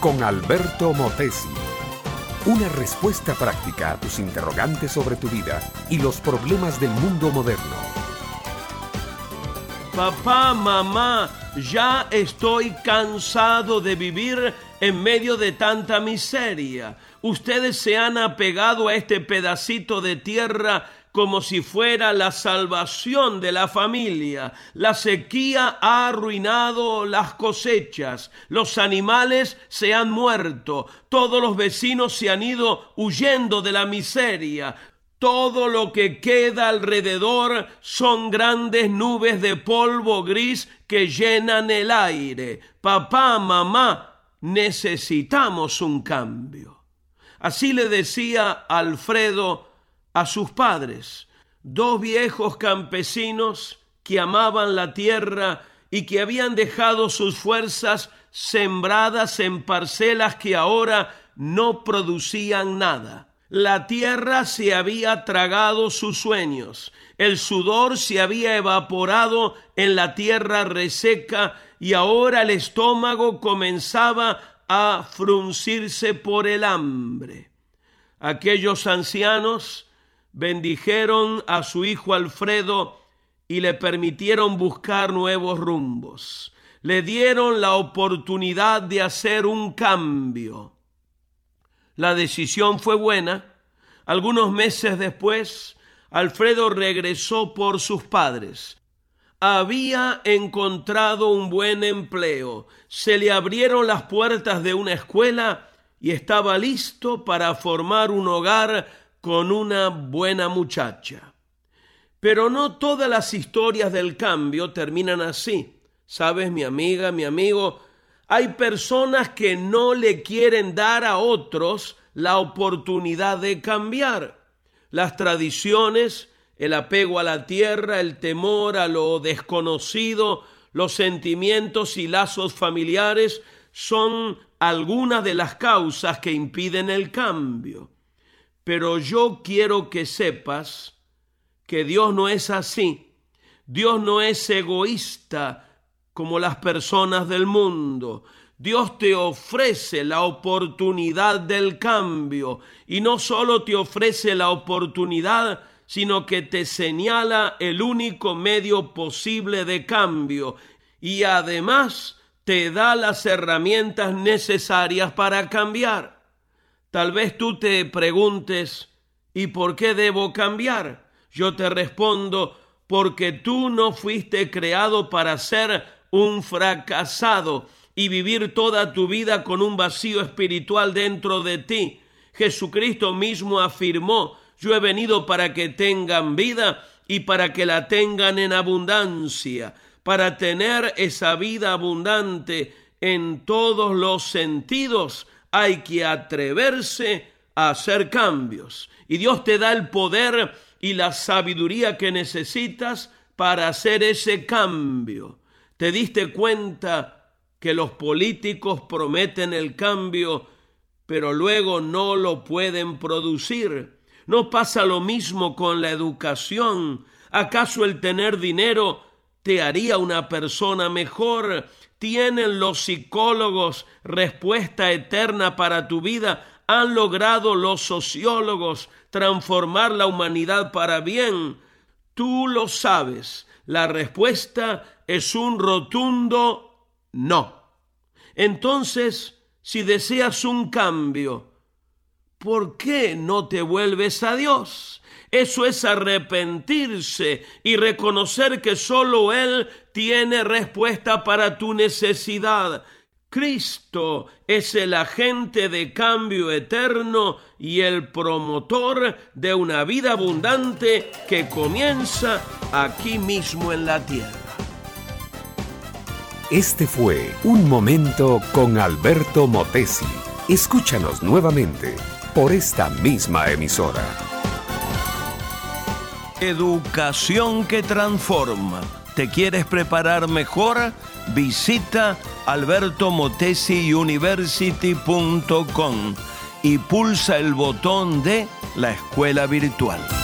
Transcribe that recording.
con Alberto Motesi. Una respuesta práctica a tus interrogantes sobre tu vida y los problemas del mundo moderno. Papá, mamá, ya estoy cansado de vivir en medio de tanta miseria. Ustedes se han apegado a este pedacito de tierra como si fuera la salvación de la familia. La sequía ha arruinado las cosechas, los animales se han muerto, todos los vecinos se han ido huyendo de la miseria. Todo lo que queda alrededor son grandes nubes de polvo gris que llenan el aire. Papá, mamá, necesitamos un cambio. Así le decía Alfredo a sus padres, dos viejos campesinos que amaban la tierra y que habían dejado sus fuerzas sembradas en parcelas que ahora no producían nada. La tierra se había tragado sus sueños, el sudor se había evaporado en la tierra reseca y ahora el estómago comenzaba a fruncirse por el hambre. Aquellos ancianos bendijeron a su hijo Alfredo y le permitieron buscar nuevos rumbos. Le dieron la oportunidad de hacer un cambio. La decisión fue buena. Algunos meses después, Alfredo regresó por sus padres. Había encontrado un buen empleo, se le abrieron las puertas de una escuela y estaba listo para formar un hogar con una buena muchacha. Pero no todas las historias del cambio terminan así. Sabes, mi amiga, mi amigo, hay personas que no le quieren dar a otros la oportunidad de cambiar. Las tradiciones, el apego a la tierra, el temor a lo desconocido, los sentimientos y lazos familiares son algunas de las causas que impiden el cambio. Pero yo quiero que sepas que Dios no es así. Dios no es egoísta como las personas del mundo. Dios te ofrece la oportunidad del cambio y no solo te ofrece la oportunidad, sino que te señala el único medio posible de cambio y además te da las herramientas necesarias para cambiar. Tal vez tú te preguntes, ¿y por qué debo cambiar? Yo te respondo, porque tú no fuiste creado para ser un fracasado y vivir toda tu vida con un vacío espiritual dentro de ti. Jesucristo mismo afirmó, yo he venido para que tengan vida y para que la tengan en abundancia, para tener esa vida abundante en todos los sentidos hay que atreverse a hacer cambios. Y Dios te da el poder y la sabiduría que necesitas para hacer ese cambio. ¿Te diste cuenta que los políticos prometen el cambio, pero luego no lo pueden producir? ¿No pasa lo mismo con la educación? ¿Acaso el tener dinero te haría una persona mejor? ¿Tienen los psicólogos respuesta eterna para tu vida? ¿Han logrado los sociólogos transformar la humanidad para bien? Tú lo sabes. La respuesta es un rotundo no. Entonces, si deseas un cambio, ¿por qué no te vuelves a Dios? Eso es arrepentirse y reconocer que solo Él tiene respuesta para tu necesidad. Cristo es el agente de cambio eterno y el promotor de una vida abundante que comienza aquí mismo en la tierra. Este fue Un Momento con Alberto Motesi. Escúchanos nuevamente por esta misma emisora. Educación que transforma. ¿Te quieres preparar mejor? Visita albertomotesiuniversity.com y pulsa el botón de la escuela virtual.